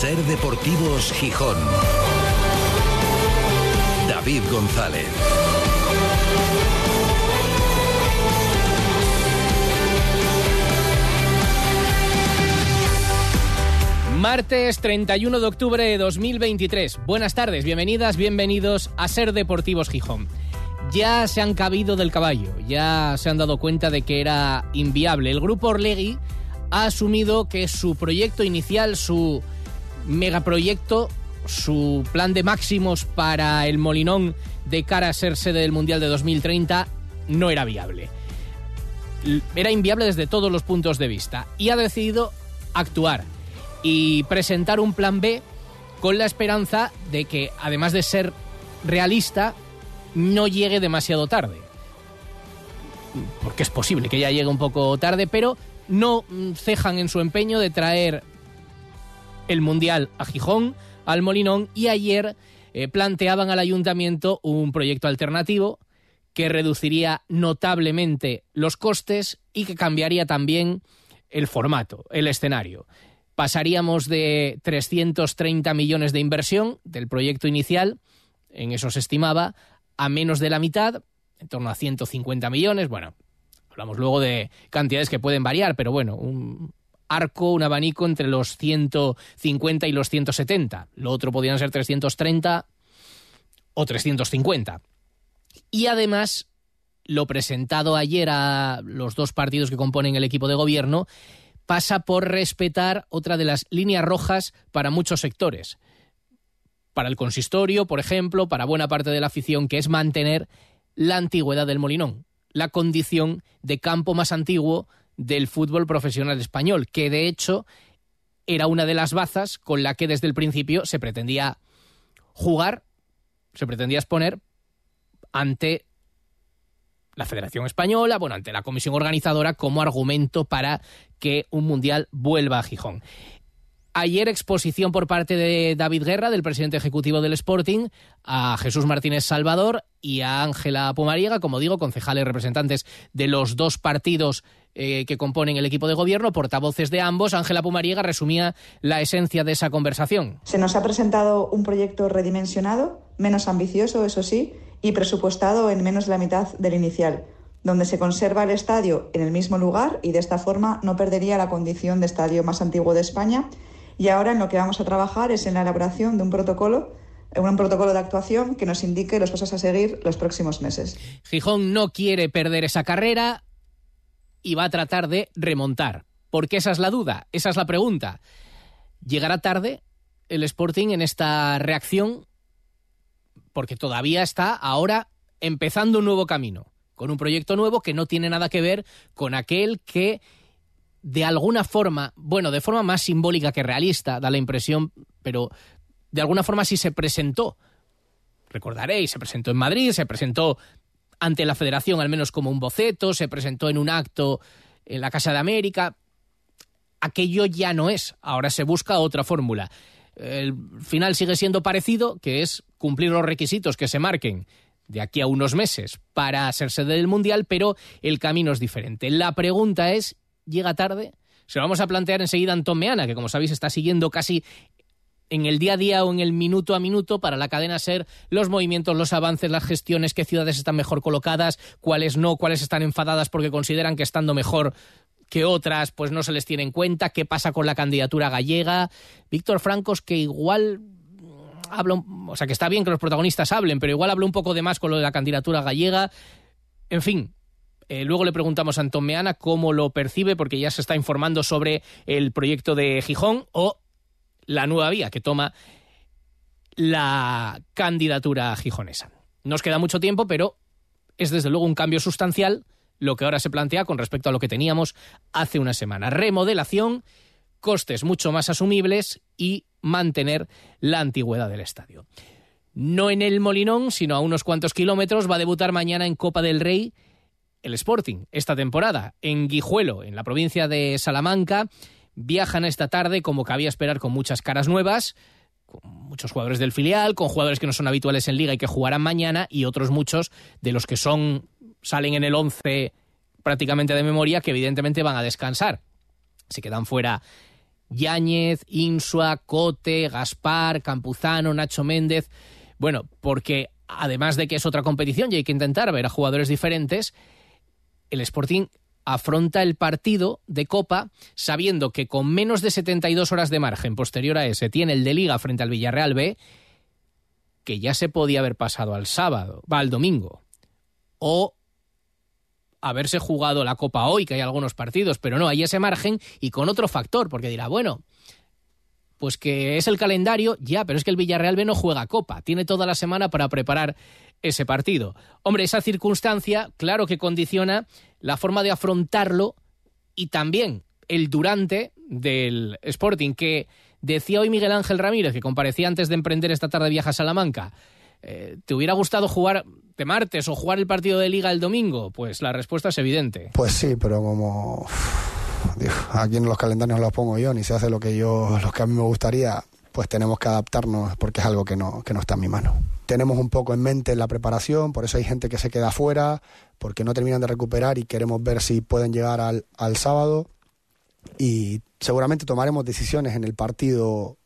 Ser Deportivos Gijón. David González. Martes 31 de octubre de 2023. Buenas tardes, bienvenidas, bienvenidos a Ser Deportivos Gijón. Ya se han cabido del caballo, ya se han dado cuenta de que era inviable. El grupo Orlegui ha asumido que su proyecto inicial, su megaproyecto, su plan de máximos para el Molinón de cara a ser sede del Mundial de 2030 no era viable. Era inviable desde todos los puntos de vista y ha decidido actuar y presentar un plan B con la esperanza de que, además de ser realista, no llegue demasiado tarde. Porque es posible que ya llegue un poco tarde, pero no cejan en su empeño de traer el Mundial a Gijón, al Molinón, y ayer eh, planteaban al ayuntamiento un proyecto alternativo que reduciría notablemente los costes y que cambiaría también el formato, el escenario pasaríamos de 330 millones de inversión del proyecto inicial, en eso se estimaba, a menos de la mitad, en torno a 150 millones. Bueno, hablamos luego de cantidades que pueden variar, pero bueno, un arco, un abanico entre los 150 y los 170. Lo otro podrían ser 330 o 350. Y además, lo presentado ayer a los dos partidos que componen el equipo de gobierno pasa por respetar otra de las líneas rojas para muchos sectores. Para el consistorio, por ejemplo, para buena parte de la afición, que es mantener la antigüedad del Molinón, la condición de campo más antiguo del fútbol profesional español, que de hecho era una de las bazas con la que desde el principio se pretendía jugar, se pretendía exponer ante la Federación Española, bueno, ante la comisión organizadora como argumento para que un mundial vuelva a Gijón. Ayer exposición por parte de David Guerra, del presidente ejecutivo del Sporting, a Jesús Martínez Salvador y a Ángela Pumariega, como digo, concejales representantes de los dos partidos eh, que componen el equipo de gobierno, portavoces de ambos. Ángela Pumariega resumía la esencia de esa conversación. Se nos ha presentado un proyecto redimensionado, menos ambicioso, eso sí, y presupuestado en menos de la mitad del inicial donde se conserva el estadio en el mismo lugar y de esta forma no perdería la condición de estadio más antiguo de España. Y ahora en lo que vamos a trabajar es en la elaboración de un protocolo un protocolo de actuación que nos indique los pasos a seguir los próximos meses. Gijón no quiere perder esa carrera y va a tratar de remontar. Porque esa es la duda, esa es la pregunta. ¿Llegará tarde el Sporting en esta reacción? Porque todavía está ahora empezando un nuevo camino con un proyecto nuevo que no tiene nada que ver con aquel que de alguna forma, bueno, de forma más simbólica que realista, da la impresión, pero de alguna forma sí se presentó. Recordaréis, se presentó en Madrid, se presentó ante la federación al menos como un boceto, se presentó en un acto en la Casa de América. Aquello ya no es, ahora se busca otra fórmula. El final sigue siendo parecido, que es cumplir los requisitos que se marquen de aquí a unos meses para hacerse sede del Mundial, pero el camino es diferente. La pregunta es, ¿llega tarde? Se lo vamos a plantear enseguida a Meana, que como sabéis está siguiendo casi en el día a día o en el minuto a minuto para la cadena ser los movimientos, los avances, las gestiones, qué ciudades están mejor colocadas, cuáles no, cuáles están enfadadas porque consideran que estando mejor que otras pues no se les tiene en cuenta, qué pasa con la candidatura gallega. Víctor Francos que igual habla, o sea, que está bien que los protagonistas hablen, pero igual habla un poco de más con lo de la candidatura gallega. En fin, eh, luego le preguntamos a Antón Meana cómo lo percibe, porque ya se está informando sobre el proyecto de Gijón o la nueva vía que toma la candidatura gijonesa. Nos queda mucho tiempo, pero es desde luego un cambio sustancial lo que ahora se plantea con respecto a lo que teníamos hace una semana. Remodelación, costes mucho más asumibles y mantener la antigüedad del estadio. No en el Molinón, sino a unos cuantos kilómetros, va a debutar mañana en Copa del Rey el Sporting esta temporada en Guijuelo, en la provincia de Salamanca. Viajan esta tarde, como cabía esperar, con muchas caras nuevas, con muchos jugadores del filial, con jugadores que no son habituales en liga y que jugarán mañana, y otros muchos de los que son salen en el 11 prácticamente de memoria, que evidentemente van a descansar Se quedan fuera Yáñez, Insua, Cote, Gaspar, Campuzano, Nacho Méndez. Bueno, porque además de que es otra competición y hay que intentar ver a jugadores diferentes, el Sporting afronta el partido de Copa sabiendo que con menos de 72 horas de margen posterior a ese tiene el de Liga frente al Villarreal B, que ya se podía haber pasado al sábado, va al domingo, o haberse jugado la Copa hoy, que hay algunos partidos, pero no, hay ese margen y con otro factor, porque dirá, bueno, pues que es el calendario, ya, pero es que el Villarreal B no juega Copa, tiene toda la semana para preparar ese partido. Hombre, esa circunstancia, claro que condiciona la forma de afrontarlo y también el durante del Sporting, que decía hoy Miguel Ángel Ramírez, que comparecía antes de emprender esta tarde viaje a Salamanca, eh, ¿te hubiera gustado jugar de martes o jugar el partido de liga el domingo? Pues la respuesta es evidente. Pues sí, pero como aquí en los calendarios los pongo yo, ni se hace lo que yo, lo que a mí me gustaría, pues tenemos que adaptarnos porque es algo que no, que no está en mi mano. Tenemos un poco en mente la preparación, por eso hay gente que se queda afuera, porque no terminan de recuperar y queremos ver si pueden llegar al, al sábado. Y seguramente tomaremos decisiones en el partido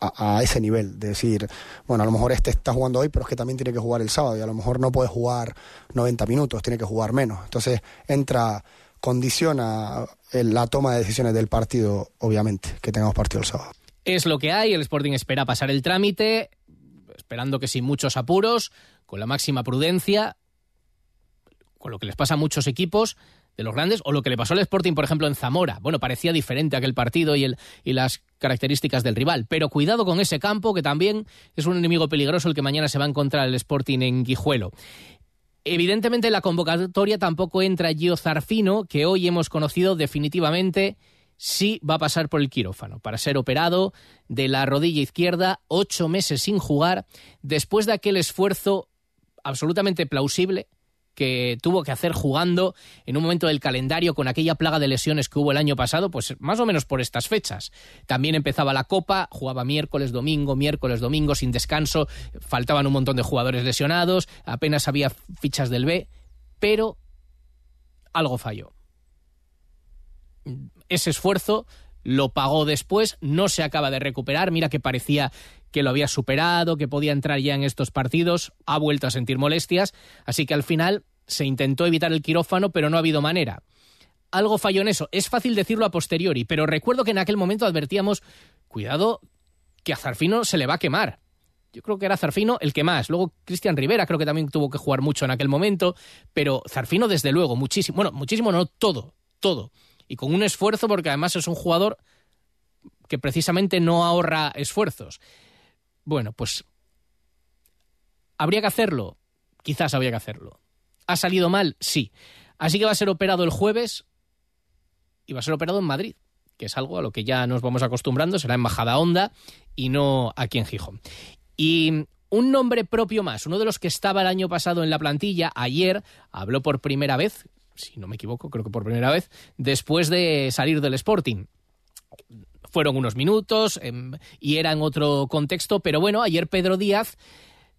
a, ese nivel, de decir, bueno, a lo mejor este está jugando hoy, pero es que también tiene que jugar el sábado y a lo mejor no puede jugar 90 minutos, tiene que jugar menos. Entonces entra, condiciona la toma de decisiones del partido, obviamente, que tengamos partido el sábado. Es lo que hay, el Sporting espera pasar el trámite, esperando que sin muchos apuros, con la máxima prudencia, con lo que les pasa a muchos equipos, de los grandes, o lo que le pasó al Sporting, por ejemplo, en Zamora. Bueno, parecía diferente aquel partido y, el, y las características del rival. Pero cuidado con ese campo, que también es un enemigo peligroso el que mañana se va a encontrar el Sporting en Guijuelo. Evidentemente, en la convocatoria tampoco entra Gio Zarfino, que hoy hemos conocido definitivamente sí va a pasar por el quirófano para ser operado de la rodilla izquierda, ocho meses sin jugar, después de aquel esfuerzo absolutamente plausible que tuvo que hacer jugando en un momento del calendario con aquella plaga de lesiones que hubo el año pasado, pues más o menos por estas fechas. También empezaba la Copa, jugaba miércoles, domingo, miércoles, domingo, sin descanso, faltaban un montón de jugadores lesionados, apenas había fichas del B, pero algo falló. Ese esfuerzo lo pagó después, no se acaba de recuperar, mira que parecía que lo había superado, que podía entrar ya en estos partidos, ha vuelto a sentir molestias, así que al final se intentó evitar el quirófano, pero no ha habido manera. Algo falló en eso, es fácil decirlo a posteriori, pero recuerdo que en aquel momento advertíamos, cuidado, que a Zarfino se le va a quemar. Yo creo que era Zarfino el que más. Luego Cristian Rivera creo que también tuvo que jugar mucho en aquel momento, pero Zarfino desde luego, muchísimo, bueno, muchísimo no, todo, todo. Y con un esfuerzo porque además es un jugador que precisamente no ahorra esfuerzos. Bueno, pues ¿habría que hacerlo? Quizás habría que hacerlo. ¿Ha salido mal? Sí. Así que va a ser operado el jueves y va a ser operado en Madrid, que es algo a lo que ya nos vamos acostumbrando, será en Bajada Honda y no aquí en Gijón. Y un nombre propio más, uno de los que estaba el año pasado en la plantilla, ayer habló por primera vez, si no me equivoco, creo que por primera vez, después de salir del Sporting. Fueron unos minutos em, y era en otro contexto, pero bueno, ayer Pedro Díaz,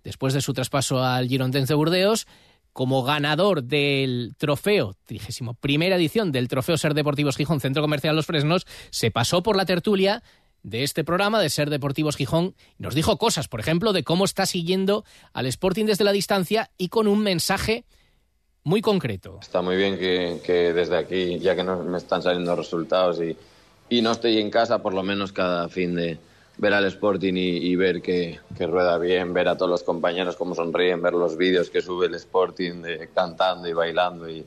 después de su traspaso al Girondins de Burdeos, como ganador del trofeo, trigésimo primera edición del trofeo Ser Deportivos Gijón Centro Comercial Los Fresnos, se pasó por la tertulia de este programa de Ser Deportivos Gijón y nos dijo cosas, por ejemplo, de cómo está siguiendo al Sporting desde la distancia y con un mensaje muy concreto. Está muy bien que, que desde aquí, ya que no me están saliendo resultados y, y no estoy en casa, por lo menos cada fin de ver al Sporting y, ver que, rueda bien, ver a todos los compañeros cómo sonríen, ver los vídeos que sube el Sporting de, cantando y bailando y,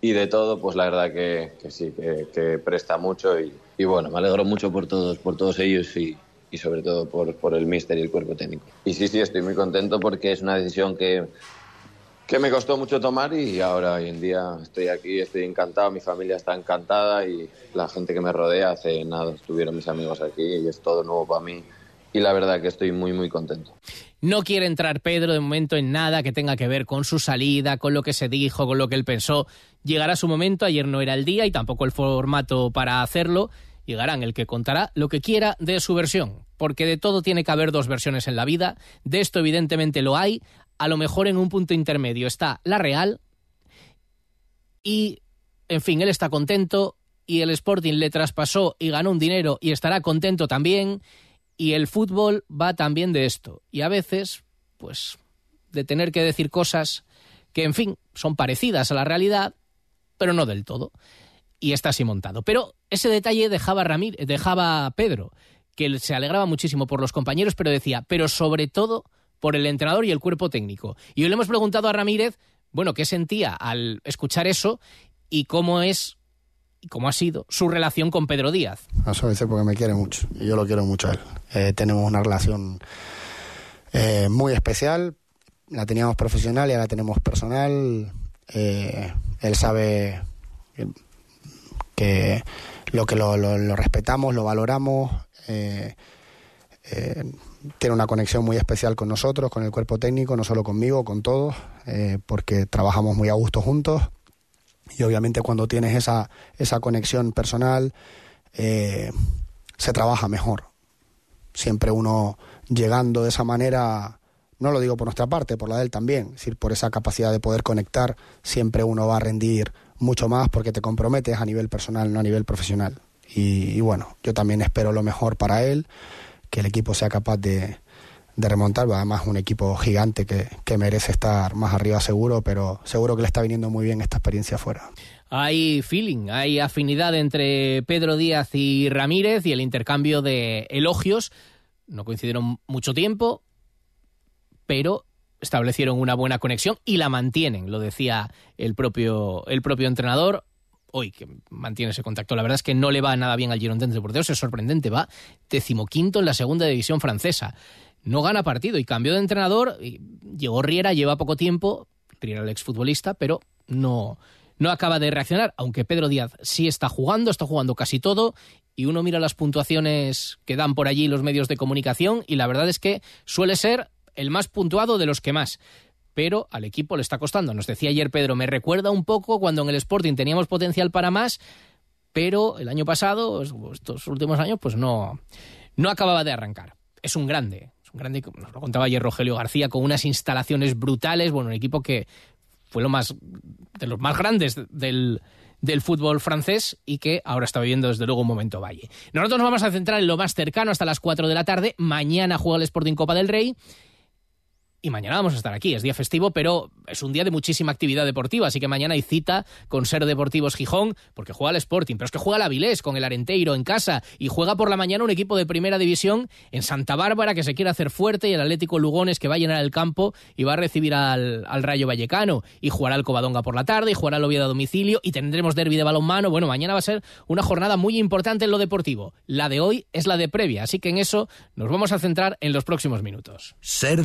de todo, pues la verdad que, sí, que, presta mucho y, bueno, me alegro mucho por todos, por todos ellos y, sobre todo por, por el míster y el cuerpo técnico. Y sí, sí, estoy muy contento porque es una decisión que que me costó mucho tomar y ahora hoy en día estoy aquí, estoy encantado, mi familia está encantada y la gente que me rodea hace nada, estuvieron mis amigos aquí y es todo nuevo para mí y la verdad que estoy muy muy contento. No quiere entrar Pedro de momento en nada que tenga que ver con su salida, con lo que se dijo, con lo que él pensó. Llegará su momento, ayer no era el día y tampoco el formato para hacerlo. Llegarán el que contará lo que quiera de su versión, porque de todo tiene que haber dos versiones en la vida, de esto evidentemente lo hay, a lo mejor en un punto intermedio está la real y, en fin, él está contento y el Sporting le traspasó y ganó un dinero y estará contento también. Y el fútbol va también de esto. Y a veces, pues, de tener que decir cosas que, en fin, son parecidas a la realidad, pero no del todo. Y está así montado. Pero ese detalle dejaba, Ramírez, dejaba Pedro, que se alegraba muchísimo por los compañeros, pero decía, pero sobre todo por el entrenador y el cuerpo técnico. Y hoy le hemos preguntado a Ramírez, bueno, qué sentía al escuchar eso y cómo es y cómo ha sido su relación con Pedro Díaz. A su veces porque me quiere mucho y yo lo quiero mucho a él. Eh, tenemos una relación eh, muy especial, la teníamos profesional y ahora tenemos personal. Eh, él sabe que lo que lo, respetamos, lo valoramos. Tiene una conexión muy especial con nosotros, con el cuerpo técnico, no solo conmigo, con todos, eh, porque trabajamos muy a gusto juntos. Y obviamente cuando tienes esa, esa conexión personal, se trabaja mejor. Siempre uno llegando de esa manera, no lo digo por nuestra parte, por la de él también, es decir, por esa capacidad de poder conectar, siempre uno va a rendir mucho más porque te comprometes a nivel personal, no a nivel profesional. Y, bueno, yo también espero lo mejor para él, que el equipo sea capaz de, de remontar, además un equipo gigante que, que, merece estar más arriba seguro, pero seguro que le está viniendo muy bien esta experiencia afuera. Hay feeling, hay afinidad entre Pedro Díaz y Ramírez y el intercambio de elogios. No coincidieron mucho tiempo, pero establecieron una buena conexión y la mantienen, lo decía el propio, el propio entrenador. Hoy que mantiene ese contacto. La verdad es que no le va nada bien al Girondins de Bordeaux, es sorprendente, va decimoquinto en la segunda división francesa. No gana partido y cambió de entrenador. llegó Riera, lleva poco tiempo, Riera el exfutbolista, pero no, no acaba de reaccionar, aunque Pedro Díaz sí está jugando, está jugando casi todo, y uno mira las puntuaciones que dan por allí los medios de comunicación, y la verdad es que suele ser el más puntuado de los que más. Pero al equipo le está costando. Nos decía ayer Pedro, me recuerda un poco cuando en el Sporting teníamos potencial para más, pero el año pasado, estos últimos años, pues no, no acababa de arrancar. Es un grande, es un grande, nos lo contaba ayer Rogelio García, con unas instalaciones brutales, bueno, un equipo que fue lo más, de los más grandes del, del fútbol francés y que ahora está viviendo desde luego un momento valle. Nosotros nos vamos a centrar en lo más cercano hasta las 4 de la tarde. Mañana juega el Sporting Copa del Rey y mañana vamos a estar aquí. Es día festivo, pero es un día de muchísima actividad deportiva, así que mañana hay cita con Ser Deportivos Gijón, porque juega el Sporting, pero es que juega el Avilés con el Arenteiro en casa y juega por la mañana un equipo de primera división en Santa Bárbara que se quiere hacer fuerte y el Atlético Lugones que va a llenar el campo y va a recibir al, Rayo Vallecano y jugará el Covadonga por la tarde y jugará el Oviedo a domicilio y tendremos derby de balonmano. Bueno, mañana va a ser una jornada muy importante en lo deportivo. La de hoy es la de previa, así que en eso nos vamos a centrar en los próximos minutos. Ser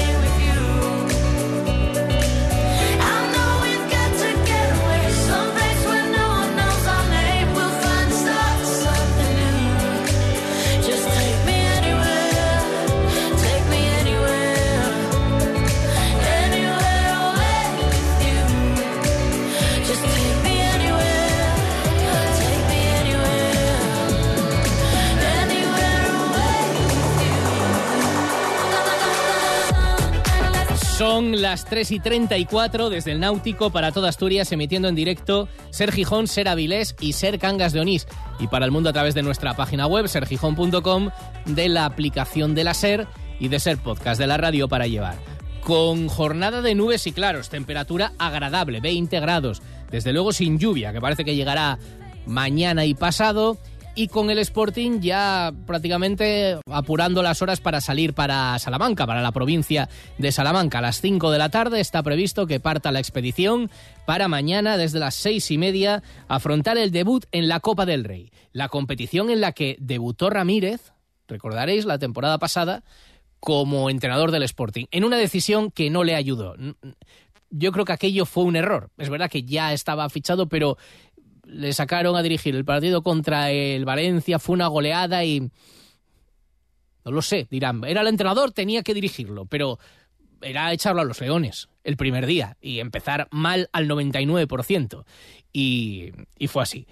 Son las 3 y 34 desde el Náutico para toda Asturias, emitiendo en directo Ser Gijón, Ser Avilés y Ser Cangas de Onís. Y para el mundo a través de nuestra página web, sergijón.com, de la aplicación de la Ser y de Ser Podcast de la radio para llevar. Con jornada de nubes y claros, temperatura agradable, 20 grados. Desde luego sin lluvia, que parece que llegará mañana y pasado y con el Sporting ya prácticamente apurando las horas para salir para Salamanca, para la provincia de Salamanca. A las 5 de la tarde está previsto que parta la expedición para mañana desde las seis y media afrontar el debut en la Copa del Rey, la competición en la que debutó Ramírez, recordaréis la temporada pasada, como entrenador del Sporting, en una decisión que no le ayudó. Yo creo que aquello fue un error. Es verdad que ya estaba fichado, pero le sacaron a dirigir el partido contra el Valencia, fue una goleada y... No lo sé, dirán, era el entrenador, tenía que dirigirlo, pero era echarlo a los leones el primer día y empezar mal al 99%. Y, y fue así.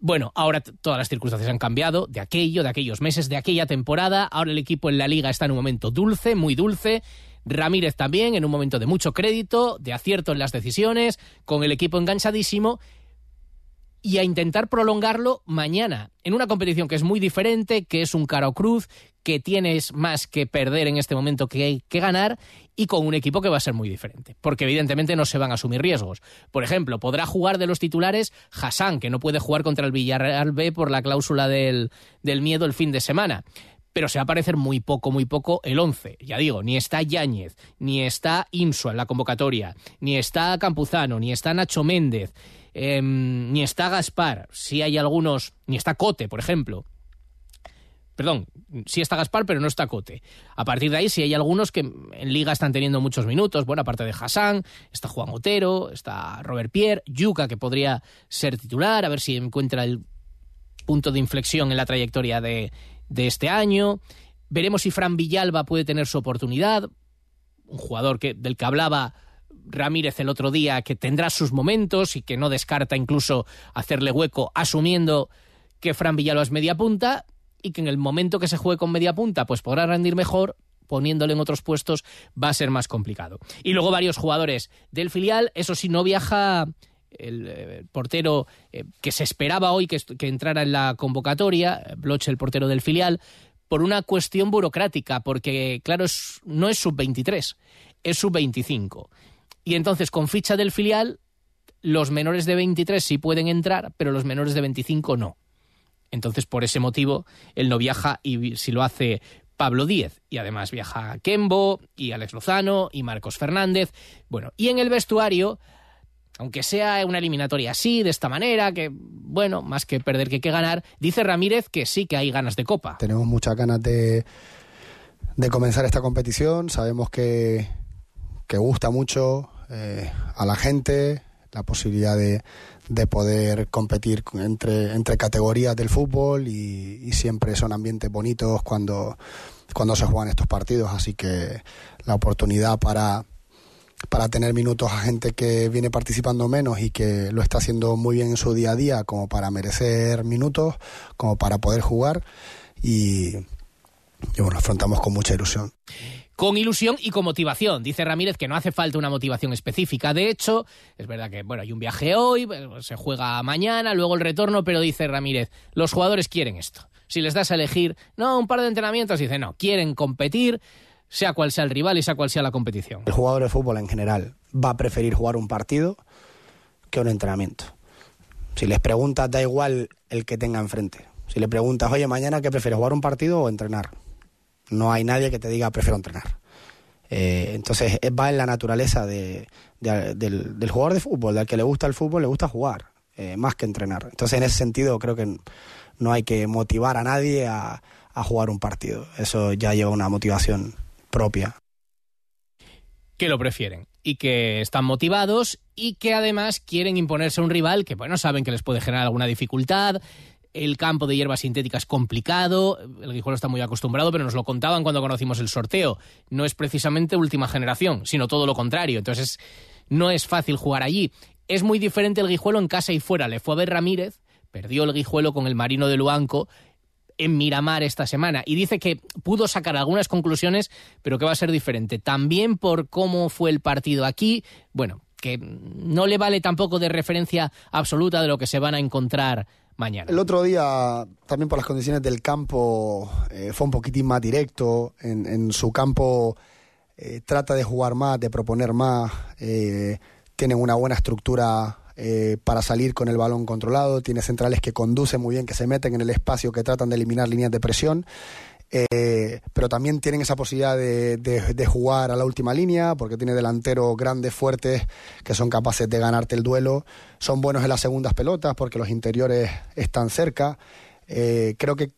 Bueno, ahora todas las circunstancias han cambiado, de aquello, de aquellos meses, de aquella temporada. Ahora el equipo en la liga está en un momento dulce, muy dulce. Ramírez también en un momento de mucho crédito, de acierto en las decisiones, con el equipo enganchadísimo y a intentar prolongarlo mañana, en una competición que es muy diferente, que es un caro cruz, que tienes más que perder en este momento que, que ganar y con un equipo que va a ser muy diferente, porque evidentemente no se van a asumir riesgos. Por ejemplo, podrá jugar de los titulares Hassan, que no puede jugar contra el Villarreal B por la cláusula del, del miedo el fin de semana pero se va a parecer muy poco, muy poco el 11. Ya digo, ni está Yáñez, ni está Insua en la convocatoria, ni está Campuzano, ni está Nacho Méndez, em, ni está Gaspar, si hay algunos, ni está Cote, por ejemplo. Perdón, sí está Gaspar, pero no está Cote. A partir de ahí, si hay algunos que en Liga están teniendo muchos minutos, bueno, aparte de Hassan, está Juan Otero, está Robert Pierre, Yuca, que podría ser titular, a ver si encuentra el punto de inflexión en la trayectoria de, de este año. Veremos si Fran Villalba puede tener su oportunidad, un jugador que, del que hablaba Ramírez el otro día, que tendrá sus momentos y que no descarta incluso hacerle hueco, asumiendo que Fran Villalba es media punta y que en el momento que se juegue con media punta, pues podrá rendir mejor, poniéndole en otros puestos va a ser más complicado. Y luego varios jugadores del filial, eso sí, no viaja el, eh, portero eh, que se esperaba hoy que, que, entrara en la convocatoria, Bloch, el portero del filial, por una cuestión burocrática, porque, claro, es, no es sub-23, es sub-25. Y entonces, con ficha del filial, los menores de 23 sí pueden entrar, pero los menores de 25 no. Entonces, por ese motivo, él no viaja y si lo hace Pablo Díez. Y además viaja Kembo y Alex Lozano y Marcos Fernández. Bueno, y en el vestuario aunque sea una eliminatoria así, de esta manera, que, bueno, más que perder que que ganar, dice Ramírez que sí que hay ganas de copa. Tenemos muchas ganas de, de comenzar esta competición, sabemos que, que gusta mucho eh, a la gente la posibilidad de, de poder competir entre, entre categorías del fútbol y, siempre son ambientes bonitos cuando, cuando se juegan estos partidos, así que la oportunidad para para tener minutos a gente que viene participando menos y que lo está haciendo muy bien en su día a día, como para merecer minutos, como para poder jugar. Y, y bueno, afrontamos con mucha ilusión con ilusión y con motivación. Dice Ramírez que no hace falta una motivación específica. De hecho, es verdad que bueno, hay un viaje hoy, se juega mañana, luego el retorno, pero dice Ramírez, los jugadores quieren esto. Si les das a elegir, no, un par de entrenamientos, dice, no, quieren competir, sea cual sea el rival y sea cual sea la competición. El jugador de fútbol en general va a preferir jugar un partido que un entrenamiento. Si les preguntas, da igual el que tenga enfrente. Si le preguntas, oye, mañana, ¿qué prefieres, jugar un partido o entrenar? No hay nadie que te diga, prefiero entrenar. Eh, entonces, va en la naturaleza de, de, del, jugador de fútbol, del que le gusta el fútbol, le gusta jugar, eh, más que entrenar. Entonces, en ese sentido, creo que no hay que motivar a nadie a, a jugar un partido. Eso ya lleva una motivación propia. Que lo prefieren y que están motivados y que además quieren imponerse a un rival que, bueno, saben que les puede generar alguna dificultad. El campo de hierbas sintéticas es complicado, el Guijuelo está muy acostumbrado, pero nos lo contaban cuando conocimos el sorteo. No es precisamente última generación, sino todo lo contrario. Entonces, no es fácil jugar allí. Es muy diferente el Guijuelo en casa y fuera. Le fue a ver Ramírez, perdió el Guijuelo con el Marino de Luanco en Miramar esta semana y dice que pudo sacar algunas conclusiones, pero que va a ser diferente. También por cómo fue el partido aquí, bueno, que no le vale tampoco de referencia absoluta de lo que se van a encontrar mañana. El otro día, también por las condiciones del campo, eh, fue un poquitín más directo. En, en su campo eh, trata de jugar más, de proponer más. Eh, tienen una buena estructura eh, para salir con el balón controlado, tiene centrales que conducen muy bien, que se meten en el espacio, que tratan de eliminar líneas de presión. Eh, pero también tienen esa posibilidad de, de, jugar a la última línea, porque tiene delanteros grandes, fuertes, que son capaces de ganarte el duelo. Son buenos en las segundas pelotas, porque los interiores están cerca. Eh, creo que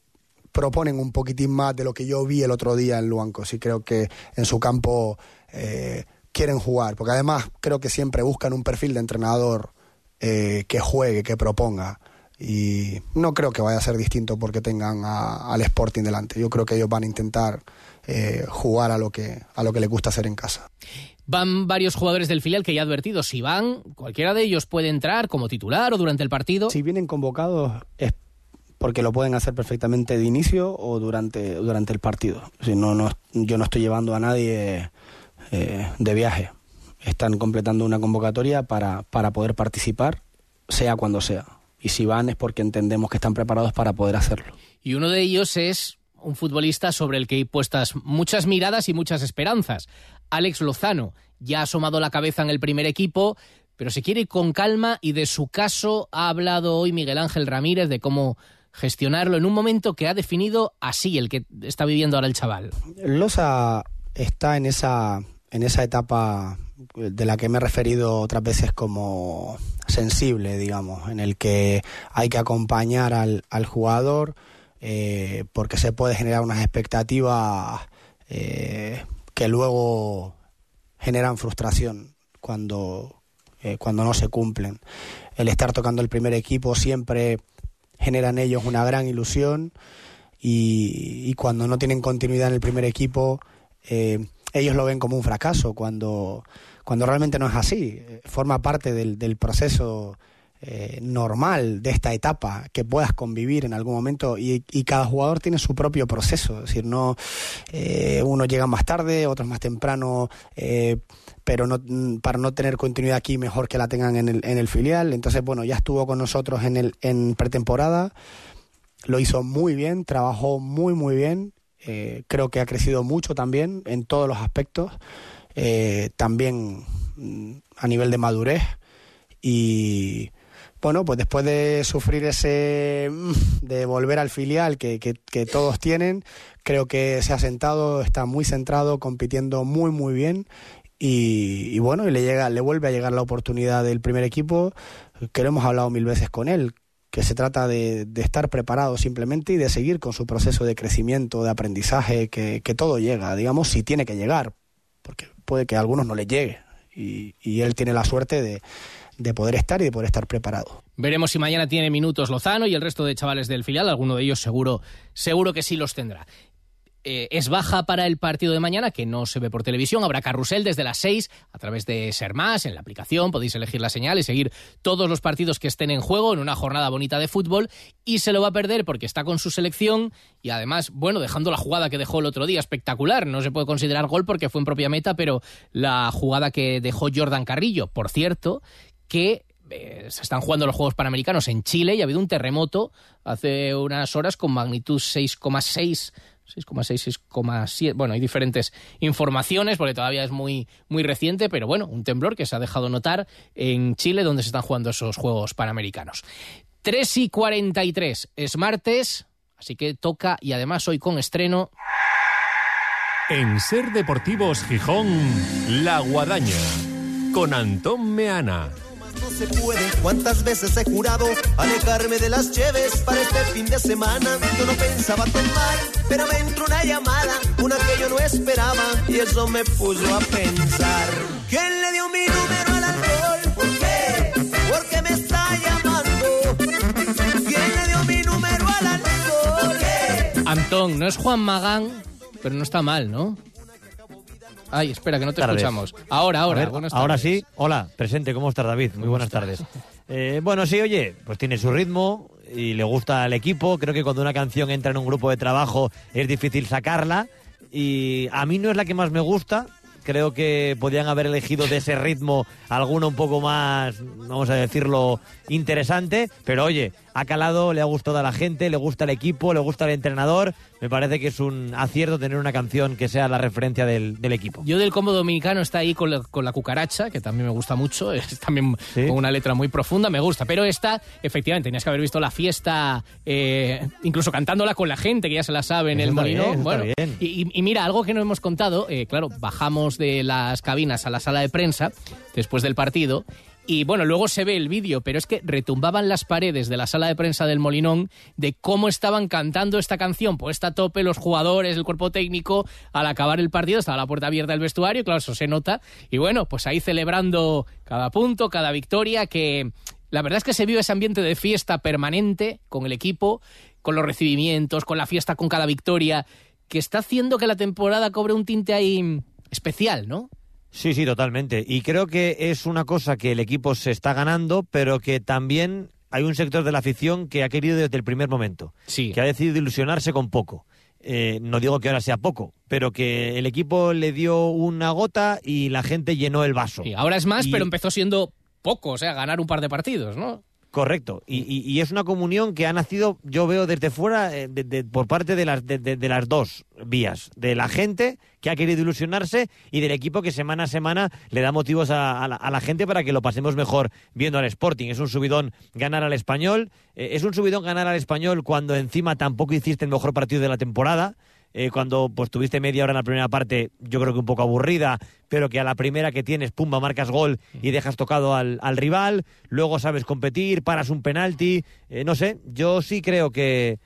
proponen un poquitín más de lo que yo vi el otro día en Luanco. Sí creo que en su campo eh, quieren jugar, porque además creo que siempre buscan un perfil de entrenador que juegue, que proponga y no creo que vaya a ser distinto porque tengan al Sporting delante. Yo creo que ellos van a intentar eh, jugar a lo que a lo que les gusta hacer en casa. Van varios jugadores del filial que ya he advertido, si van, cualquiera de ellos puede entrar como titular o durante el partido. Si vienen convocados es porque lo pueden hacer perfectamente de inicio o durante, durante el partido. Si no, no, yo no estoy llevando a nadie eh, de viaje. Están completando una convocatoria para, para poder participar, sea cuando sea y si van es porque entendemos que están preparados para poder hacerlo. Y uno de ellos es un futbolista sobre el que hay puestas muchas miradas y muchas esperanzas. Alex Lozano ya ha asomado la cabeza en el primer equipo, pero se quiere ir con calma y de su caso ha hablado hoy Miguel Ángel Ramírez de cómo gestionarlo en un momento que ha definido así el que está viviendo ahora el chaval. Loza está en esa en esa etapa de la que me he referido otras veces como sensible, digamos, en el que hay que acompañar al, al jugador eh, porque se puede generar unas expectativas eh, que luego generan frustración cuando, eh, cuando no se cumplen. El estar tocando el primer equipo siempre genera en ellos una gran ilusión y cuando no tienen continuidad en el primer equipo ellos lo ven como un fracaso cuando, cuando realmente no es así. Forma parte del, del proceso eh, normal de esta etapa que puedas convivir en algún momento y, y cada jugador tiene su propio proceso. Es decir, no eh, uno llega más tarde, otros más temprano, eh, pero no, para no tener continuidad aquí mejor que la tengan en el, en el filial. Entonces, bueno, ya estuvo con nosotros en, el, en pretemporada. Lo hizo muy bien, trabajó muy, muy bien eh, creo que ha crecido mucho también en todos los aspectos, eh, también mm, a nivel de madurez. Y bueno, pues después de sufrir ese, mm, de volver al filial que, que, todos tienen, creo que se ha sentado, está muy centrado, compitiendo muy, muy bien. Y, y, bueno, y le llega, le vuelve a llegar la oportunidad del primer equipo, que lo hemos hablado mil veces con él, que se trata de, estar preparado simplemente y de seguir con su proceso de crecimiento, de aprendizaje, que, todo llega, digamos, si tiene que llegar, porque puede que a algunos no le llegue y, y él tiene la suerte de, de poder estar y de poder estar preparado. Veremos si mañana tiene minutos Lozano y el resto de chavales del filial, alguno de ellos seguro, seguro que sí los tendrá. Eh, es baja para el partido de mañana, que no se ve por televisión. Habrá carrusel desde las 6 a través de Ser Más, en la aplicación. Podéis elegir la señal y seguir todos los partidos que estén en juego en una jornada bonita de fútbol. Y se lo va a perder porque está con su selección y además, bueno, dejando la jugada que dejó el otro día, espectacular. No se puede considerar gol porque fue en propia meta, pero la jugada que dejó Jordan Carrillo, por cierto, que eh, se están jugando los Juegos Panamericanos en Chile y ha habido un terremoto hace unas horas con magnitud 6,6 6,6, 6,7. Bueno, hay diferentes informaciones porque todavía es muy, muy reciente, pero bueno, un temblor que se ha dejado notar en Chile donde se están jugando esos Juegos Panamericanos. 3 y 43 es martes, así que toca y además hoy con estreno. En Ser Deportivos Gijón, La Guadaña, con Antón Meana no se puede. ¿Cuántas veces he jurado alejarme de las cheves para este fin de semana? Yo no pensaba tomar, pero me entró una llamada, una que yo no esperaba, y eso me puso a pensar. ¿Quién le dio mi número al alcohol? ¿Por qué? Porque me está llamando. ¿Quién le dio mi número al alcohol? ¿Por qué? Antón, no es Juan Magán, pero no está mal, ¿no? Ay, espera, que no te escuchamos. Ahora, ahora. ahora sí. Hola, presente. ¿Cómo estás, David? Muy buenas tardes. Eh, bueno, sí, oye, pues tiene su ritmo y le gusta al equipo. Creo que cuando una canción entra en un grupo de trabajo es difícil sacarla. Y a mí no es la que más me gusta, Creo que podían haber elegido de ese ritmo alguno un poco más, vamos a decirlo, interesante. Pero oye, ha calado, le ha gustado a la gente, le gusta el equipo, le gusta el entrenador. Me parece que es un acierto tener una canción que sea la referencia del, del equipo. Yo del combo dominicano está ahí con la, con la cucaracha, que también me gusta mucho, es también Sí. con una letra muy profunda, me gusta. Pero esta, efectivamente, tenías que haber visto la fiesta, eh, incluso cantándola con la gente, que ya se la sabe en Eso el bien, eso bueno, y- y mira, algo que no hemos contado, eh, claro, bajamos de las cabinas a la sala de prensa después del partido. Y bueno, luego se ve el vídeo, pero es que retumbaban las paredes de la sala de prensa del Molinón de cómo estaban cantando esta canción, puesta a tope los jugadores, el cuerpo técnico, al acabar el partido, estaba la puerta abierta del vestuario, claro, eso se nota. Y bueno, pues ahí celebrando cada punto, cada victoria, que la verdad es que se vive ese ambiente de fiesta permanente con el equipo, con los recibimientos, con la fiesta con cada victoria, que está haciendo que la temporada cobre un tinte ahí especial, ¿no? Sí, sí, totalmente. Y creo que es una cosa que el equipo se está ganando, pero que también hay un sector de la afición que ha querido desde el primer momento. Sí. Que ha decidido ilusionarse con poco. Eh, no digo que ahora sea poco, pero que el equipo le dio una gota y la gente llenó el vaso. Sí, ahora es más, Y- pero empezó siendo poco, o sea, ganar un par de partidos, ¿no? Correcto. Y, y- es una comunión que ha nacido, yo veo desde fuera, eh, de- por parte de las, de, de- las dos vías. De la gente que ha querido ilusionarse y del equipo que semana a semana le da motivos a, a la gente para que lo pasemos mejor viendo al Sporting. Es un subidón ganar al español. eh, es un subidón ganar al español cuando encima tampoco hiciste el mejor partido de la temporada. Eh, cuando pues tuviste media hora en la primera parte, yo creo que un poco aburrida, pero que a la primera que tienes, pumba, marcas gol y dejas tocado al, al rival, luego sabes competir, paras un penalti, eh, no sé, yo sí creo que,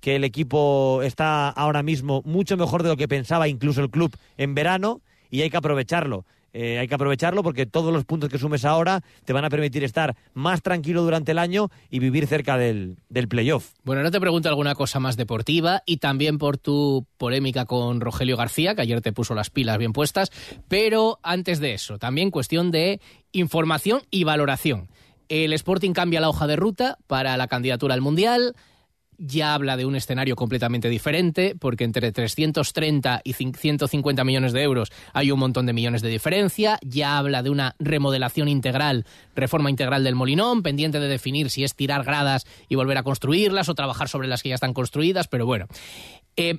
que el equipo está ahora mismo mucho mejor de lo que pensaba incluso el club en verano y hay que aprovecharlo. Eh, hay que aprovecharlo porque todos los puntos que sumes ahora te van a permitir estar más tranquilo durante el año y vivir cerca del, del playoff. Bueno, no te pregunto alguna cosa más deportiva y también por tu polémica con Rogelio García, que ayer te puso las pilas bien puestas, pero antes de eso, también cuestión de información y valoración. El Sporting cambia la hoja de ruta para la candidatura al Mundial, ya habla de un escenario completamente diferente, porque entre 330 y 150 millones de euros hay un montón de millones de diferencia, ya habla de una remodelación integral, reforma integral del Molinón, pendiente de definir si es tirar gradas y volver a construirlas o trabajar sobre las que ya están construidas, pero bueno. Eh,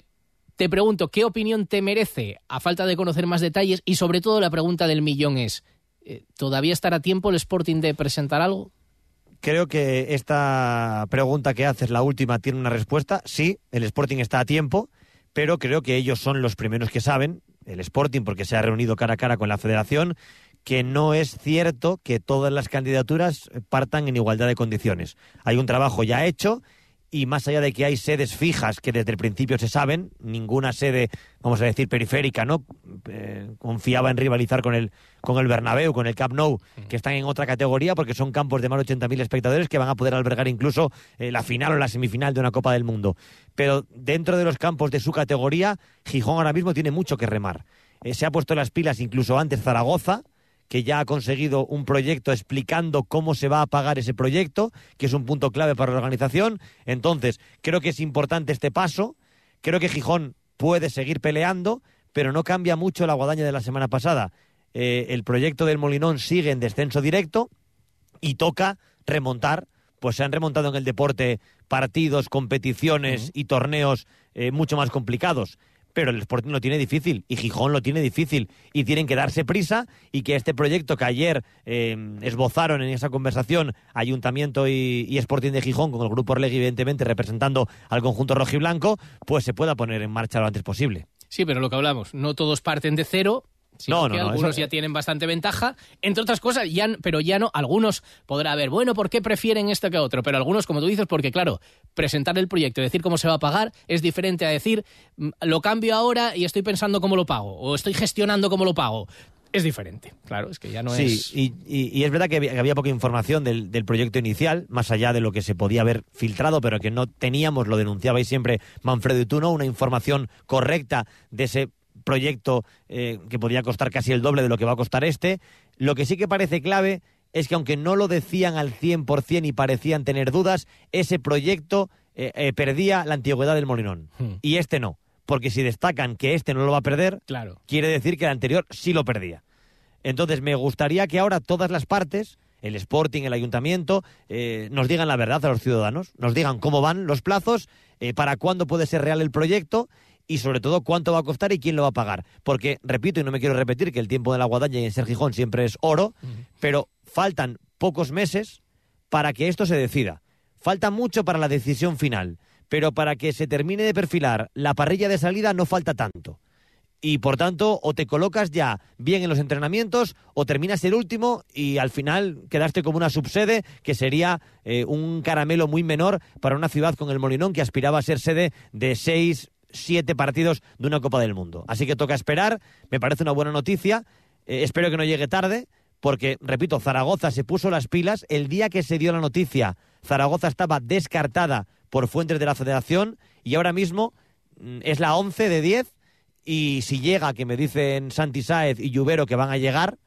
te pregunto, ¿qué opinión te merece a falta de conocer más detalles? Y sobre todo la pregunta del millón es, eh, ¿todavía estará a tiempo el Sporting de presentar algo? Creo que esta pregunta que haces, la última, tiene una respuesta. Sí, el Sporting está a tiempo, pero creo que ellos son los primeros que saben, el Sporting, porque se ha reunido cara a cara con la federación, que no es cierto que todas las candidaturas partan en igualdad de condiciones. Hay un trabajo ya hecho y más allá de que hay sedes fijas que desde el principio se saben, ninguna sede, vamos a decir, periférica, ¿no? Eh, confiaba en rivalizar con el, con el Bernabéu, con el Camp Nou, que están en otra categoría porque son campos de más de 80.000 espectadores que van a poder albergar incluso eh, la final o la semifinal de una Copa del Mundo. Pero dentro de los campos de su categoría, Gijón ahora mismo tiene mucho que remar. Eh, se ha puesto las pilas incluso antes Zaragoza, que ya ha conseguido un proyecto explicando cómo se va a pagar ese proyecto, que es un punto clave para la organización. Entonces, creo que es importante este paso. Creo que Gijón puede seguir peleando, pero no cambia mucho la guadaña de la semana pasada. Eh, el proyecto del Molinón sigue en descenso directo y toca remontar. Pues se han remontado en el deporte partidos, competiciones y torneos eh, mucho más complicados pero el Sporting lo tiene difícil y Gijón lo tiene difícil y tienen que darse prisa y que este proyecto que ayer eh, esbozaron en esa conversación Ayuntamiento y, Sporting de Gijón con el grupo Orlegui evidentemente representando al conjunto rojiblanco pues se pueda poner en marcha lo antes posible. Sí, pero lo que hablamos, no todos parten de cero. Sino No, no, que no, algunos eso- ya tienen bastante ventaja, entre otras cosas, ya, pero ya no, algunos podrá haber, bueno, ¿por qué prefieren esto que otro? Pero algunos, como tú dices, porque claro, presentar el proyecto y decir cómo se va a pagar es diferente a decir, mm, lo cambio ahora y estoy pensando cómo lo pago, o estoy gestionando cómo lo pago. Es diferente, claro, es que ya no sí, es... y, y- y es verdad que había, que había poca información del, del proyecto inicial, más allá de lo que se podía haber filtrado, pero que no teníamos, lo denunciabais siempre Manfredo y tú, ¿no? Una información correcta de ese proyecto eh, que podía costar casi el doble de lo que va a costar este. Lo que sí que parece clave es que aunque no lo decían al 100% y parecían tener dudas, ese proyecto eh, eh, perdía la antigüedad del Molinón. Hmm. Y este no. porque si destacan que este no lo va a perder, Claro. quiere decir que el anterior sí lo perdía. Entonces, me gustaría que ahora todas las partes, el Sporting, el Ayuntamiento, eh, nos digan la verdad a los ciudadanos, nos digan cómo van los plazos, eh, para cuándo puede ser real el proyecto y sobre todo cuánto va a costar y quién lo va a pagar. Porque, repito, y no me quiero repetir que el tiempo de la guadaña y en Ser Gijón siempre es oro, pero faltan pocos meses para que esto se decida. Falta mucho para la decisión final, pero para que se termine de perfilar la parrilla de salida no falta tanto y por tanto o te colocas ya bien en los entrenamientos o terminas el último y al final quedaste como una subsede que sería eh, un caramelo muy menor para una ciudad con el Molinón que aspiraba a ser sede de seis, siete partidos de una Copa del Mundo. Así que toca esperar, me parece una buena noticia, Eh, espero que no llegue tarde porque, repito, Zaragoza se puso las pilas el día que se dio la noticia. Zaragoza estaba descartada por fuentes de la federación y ahora mismo mm, es la 11 de 10 y si llega, que me dicen Santi Sáez y Lluvero que van a llegar,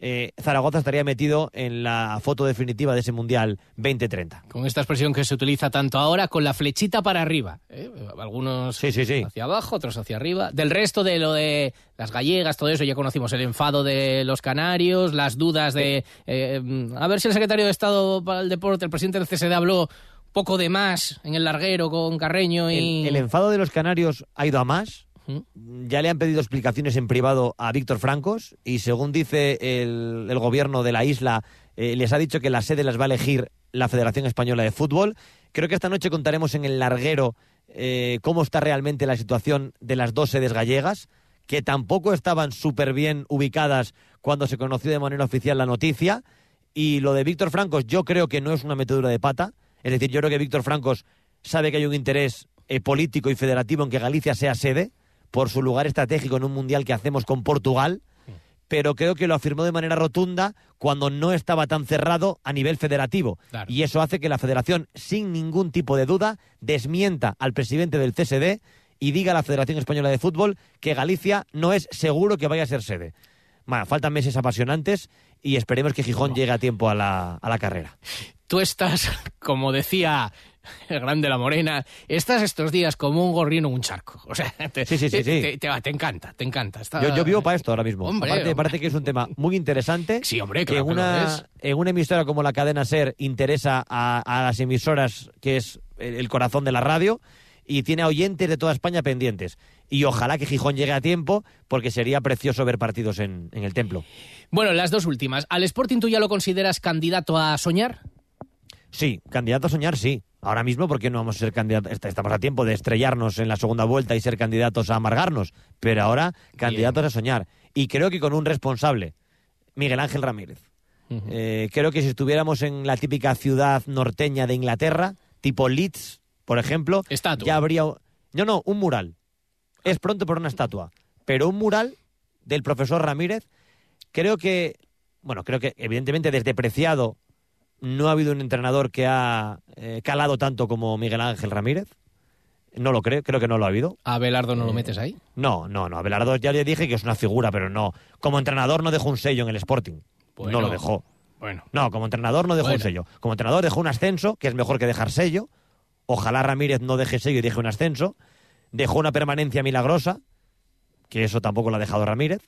eh, Zaragoza estaría metido en la foto definitiva de ese Mundial 2030. Con esta expresión que se utiliza tanto ahora, con la flechita para arriba. ¿eh? Algunos Sí, sí, sí. hacia abajo, otros hacia arriba. Del resto de lo de las gallegas, todo eso, ya conocimos el enfado de los canarios, las dudas de... eh, a ver si el secretario de Estado para el Deporte, el presidente del CSD, habló poco de más en el larguero con Carreño y... El, el enfado de los canarios ha ido a más. Ya le han pedido explicaciones en privado a Víctor Francos y según dice el, gobierno de la isla, eh, les ha dicho que la sede las va a elegir la Federación Española de Fútbol. Creo que esta noche contaremos en el larguero eh, cómo está realmente la situación de las dos sedes gallegas, que tampoco estaban súper bien ubicadas cuando se conoció de manera oficial la noticia. Y lo de Víctor Francos yo creo que no es una metedura de pata. Es decir, yo creo que Víctor Francos sabe que hay un interés eh, político y federativo en que Galicia sea sede por su lugar estratégico en un mundial que hacemos con Portugal, pero creo que lo afirmó de manera rotunda cuando no estaba tan cerrado a nivel federativo. Claro. Y eso hace que la federación, sin ningún tipo de duda, desmienta al presidente del CSD y diga a la Federación Española de Fútbol que Galicia no es seguro que vaya a ser sede. Bueno, faltan meses apasionantes y esperemos que Gijón llegue a tiempo a la, a la carrera. Tú estás, como decía el grande La Morena, estás estos días como un gorrino en un charco. O sea, te, Sí, sí, sí, te, te- encanta, te encanta. Está- Yo, yo vivo para esto ahora mismo. Hombre, Aparte, hombre. parece que es un tema muy interesante. Sí, hombre, claro en que una, en una emisora como la cadena Ser interesa a, a las emisoras, que es el, el corazón de la radio, y tiene a oyentes de toda España pendientes. Y ojalá que Gijón llegue a tiempo, porque sería precioso ver partidos en, en el templo. Bueno, las dos últimas. ¿Al Sporting tú ya lo consideras candidato a soñar? Sí, candidato a soñar, sí. Ahora mismo, porque no vamos a ser candidatos? est- Estamos a tiempo de estrellarnos en la segunda vuelta y ser candidatos a amargarnos. Pero ahora, candidatos a soñar. Y creo que con un responsable, Miguel Ángel Ramírez. Eh, creo que si estuviéramos en la típica ciudad norteña de Inglaterra, tipo Leeds, por ejemplo, Estatua. ya habría. No, no, un mural. Es pronto por una estatua. Pero un mural del profesor Ramírez, creo que. Bueno, creo que evidentemente desde Preciado no ha habido un entrenador que ha eh, calado tanto como Miguel Ángel Ramírez. No lo creo, creo que no lo ha habido. ¿A Belardo Eh, no lo metes ahí? No, no, no. Abelardo ya le dije que es una figura, pero no. Como entrenador no dejó un sello en el Sporting. Bueno. no lo dejó. Bueno. No, como entrenador no dejó Bueno. un sello. Como entrenador dejó un ascenso, que es mejor que dejar sello. Ojalá Ramírez no deje sello y deje un ascenso. Dejó una permanencia milagrosa, que eso tampoco lo ha dejado Ramírez.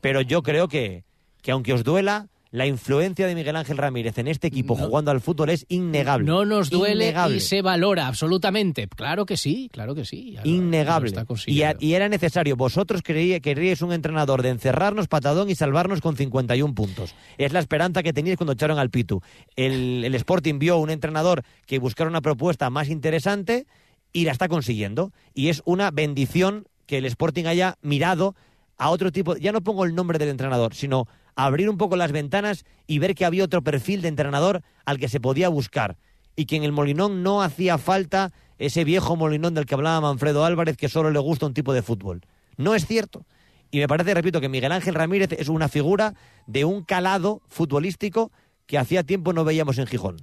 Pero yo creo que, que aunque os duela, la influencia de Miguel Ángel Ramírez en este equipo jugando al fútbol es innegable. No nos duele Innegable. y se valora, absolutamente. Claro que sí, claro que sí. Lo- innegable. y, consiguiendo. a- y era necesario. Vosotros creí- querríais un entrenador de encerrarnos, patadón y salvarnos con 51 puntos. Es la esperanza que teníais cuando echaron al Pitu. El, el Sporting vio un entrenador que buscara una propuesta más interesante y la está consiguiendo. Y es una bendición que el Sporting haya mirado a otro tipo. Ya no pongo el nombre del entrenador, sino abrir un poco las ventanas y ver que había otro perfil de entrenador al que se podía buscar. Y que en el Molinón no hacía falta ese viejo Molinón del que hablaba Manfredo Álvarez que solo le gusta un tipo de fútbol. No es cierto. Y me parece, repito, que Miguel Ángel Ramírez es una figura de un calado futbolístico que hacía tiempo no veíamos en Gijón.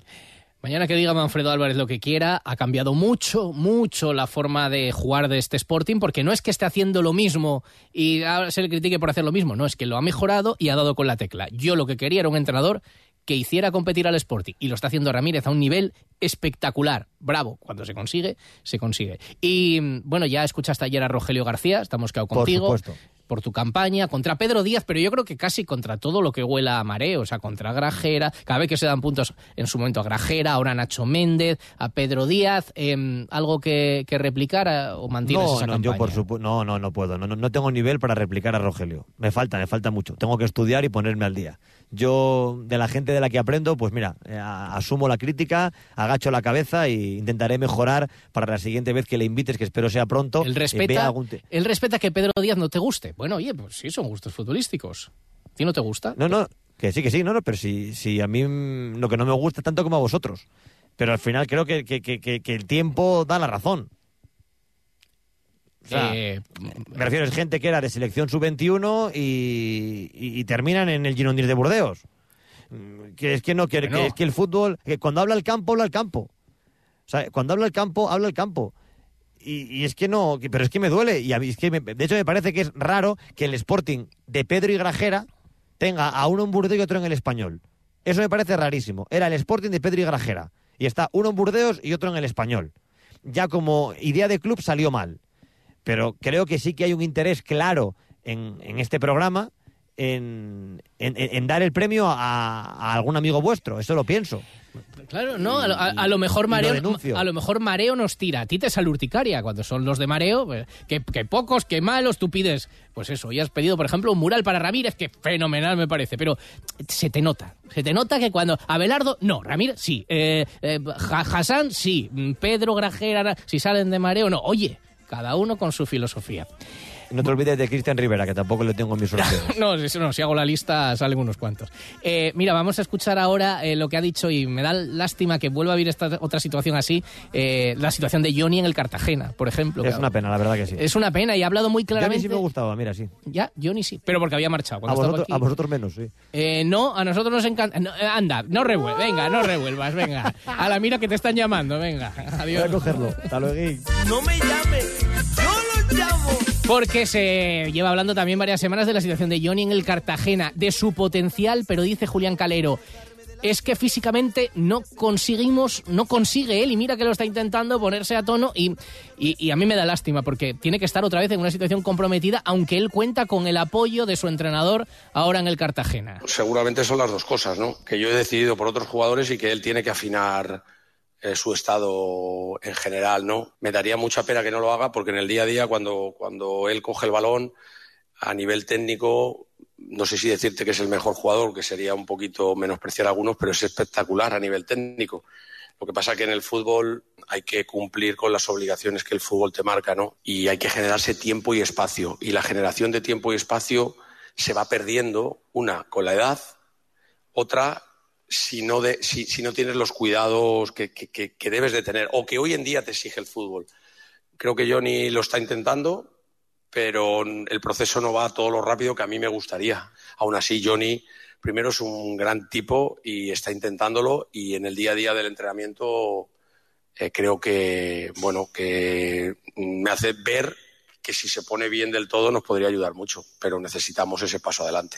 Mañana que diga Manfredo Álvarez lo que quiera, ha cambiado mucho, mucho la forma de jugar de este Sporting, porque no es que esté haciendo lo mismo y ahora se le critique por hacer lo mismo, no, es que lo ha mejorado y ha dado con la tecla. Yo lo que quería era un entrenador que hiciera competir al Sporting. Y lo está haciendo Ramírez a un nivel espectacular. Bravo. Cuando se consigue, se consigue. Y bueno, ya escuchaste ayer a Rogelio García, estamos quedado Por contigo. supuesto. Por tu campaña, contra Pedro Díaz, pero yo creo que casi contra todo lo que huela a mareo, o sea, contra Grajera, cada vez que se dan puntos en su momento a Grajera, ahora a Nacho Méndez, a Pedro Díaz, em, algo que, que replicar a- o mantienes No, esa no, campaña. yo por supuesto, no, no, no puedo. No, no, no tengo nivel para replicar a Rogelio. Me falta, me falta mucho. Tengo que estudiar y ponerme al día. Yo, de la gente de la que aprendo, pues mira, eh, asumo la crítica, agacho la cabeza e intentaré mejorar para la siguiente vez que le invites, que espero sea pronto. Él eh, respeta, algún él respeta que Pedro Díaz no te guste. Bueno, oye, pues sí, son gustos futbolísticos. ¿A ti no te gusta? No, no, que sí, que sí, no, no, pero si, si a mí lo que no me gusta tanto como a vosotros. Pero al final creo que- que- que- que el tiempo da la razón. O sea, Eh, Me refiero, es gente que era de selección sub-21 y, y- y terminan en el Girondins de Burdeos. Mm, Que es que no, que, es que el fútbol, que cuando habla el campo, habla el campo. O sea, cuando habla el campo, habla el campo. Y, y es que no, pero es que me duele. Y a mí es que me- de hecho me parece que es raro que el Sporting de Pedro y Grajera tenga a uno en Burdeos y otro en el Español. Eso me parece rarísimo. Era el Sporting de Pedro y Grajera. Y está uno en Burdeos y otro en el Español. Ya como idea de club salió mal pero creo que sí que hay un interés claro en, en este programa en, en- en dar el premio a, a algún amigo vuestro, eso lo pienso. Claro, no, a, lo- a- a lo mejor y lo mareo, a lo mejor mareo nos tira. A ti te sale urticaria cuando son los de mareo, pues, que, que pocos, que malos, tú pides, pues eso, ya has pedido, por ejemplo, un mural para Ramírez, que fenomenal me parece, pero se te nota, se te nota que cuando Abelardo, no, Ramírez, sí, eh, eh, Hassan, sí, mm, Pedro Grajera, si salen de mareo, no, oye, cada uno con su filosofía. No te olvides de Cristian Rivera, que tampoco le tengo en mis sorteos. No, eso no, si hago la lista salen unos cuantos. Eh, mira, vamos a escuchar ahora eh, lo que ha dicho y me da lástima que vuelva a vivir esta otra situación así, eh, la situación de Johnny en el Cartagena, por ejemplo. es que- una pena, la verdad que sí. Es una pena y ha hablado muy a mí claramente. sí me gustaba, mira, sí. Ya, Johnny sí, pero porque había marchado. A vosotros, aquí. a vosotros menos, sí. Eh, no, a nosotros nos encanta. no, eh, anda, no revuelvas, venga, no revuelvas, venga. A la mira que te están llamando, venga. Adiós. Voy a cogerlo. Hasta luego. No me llames, yo lo llamo. Porque se lleva hablando también varias semanas de la situación de Johnny en el Cartagena, de su potencial, pero dice Julián Calero, es que físicamente no conseguimos, no consigue él, y mira que lo está intentando ponerse a tono, y, y- y a mí me da lástima, porque tiene que estar otra vez en una situación comprometida, aunque él cuenta con el apoyo de su entrenador ahora en el Cartagena. Seguramente son las dos cosas, ¿no? Que yo he decidido por otros jugadores y que él tiene que afinar eh, su estado en general, ¿no? Me daría mucha pena que no lo haga porque en el día a día, cuando, cuando él coge el balón, a nivel técnico, no sé si decirte que es el mejor jugador, que sería un poquito menospreciar a algunos, pero es espectacular a nivel técnico. Lo que pasa que en el fútbol hay que cumplir con las obligaciones que el fútbol te marca, ¿no? Y hay que generarse tiempo y espacio. Y la generación de tiempo y espacio se va perdiendo, una, con la edad, otra, si no, tienes los cuidados que debes de tener o que hoy en día te exige el fútbol. Creo que Johnny lo está intentando, pero el proceso no va todo lo rápido que a mí me gustaría. Aún así, Johnny primero es un gran tipo y está intentándolo y en el día a día del entrenamiento eh, creo que, bueno, que me hace ver que si se pone bien del todo nos podría ayudar mucho, pero necesitamos ese paso adelante.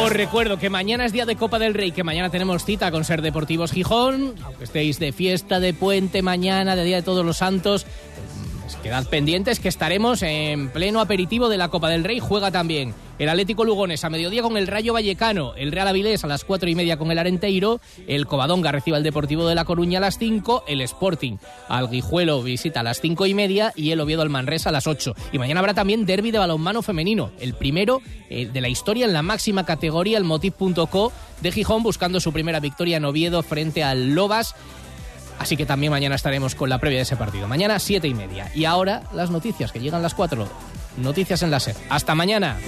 Os recuerdo que mañana es día de Copa del Rey, que mañana tenemos cita con Ser Deportivos Gijón, aunque estéis de fiesta, de puente, mañana, de Día de Todos los Santos. pues, Quedad pendientes que estaremos en pleno aperitivo de la Copa del Rey. Juega también El Atlético Lugones a mediodía con el Rayo Vallecano, el Real Avilés a las cuatro y media con el Arenteiro, el Covadonga recibe al Deportivo de La Coruña a las 5, el Sporting al Guijuelo visita a las cinco y media y el Oviedo al Manresa a las 8. Y mañana habrá también derby de balonmano femenino, el primero eh, de la historia en la máxima categoría, el Motiv.co de Gijón buscando su primera victoria en Oviedo frente al Lobas. Así que también mañana estaremos con la previa de ese partido. Mañana siete y media. Y ahora las noticias que llegan las cuatro. Noticias en la SER. Hasta mañana.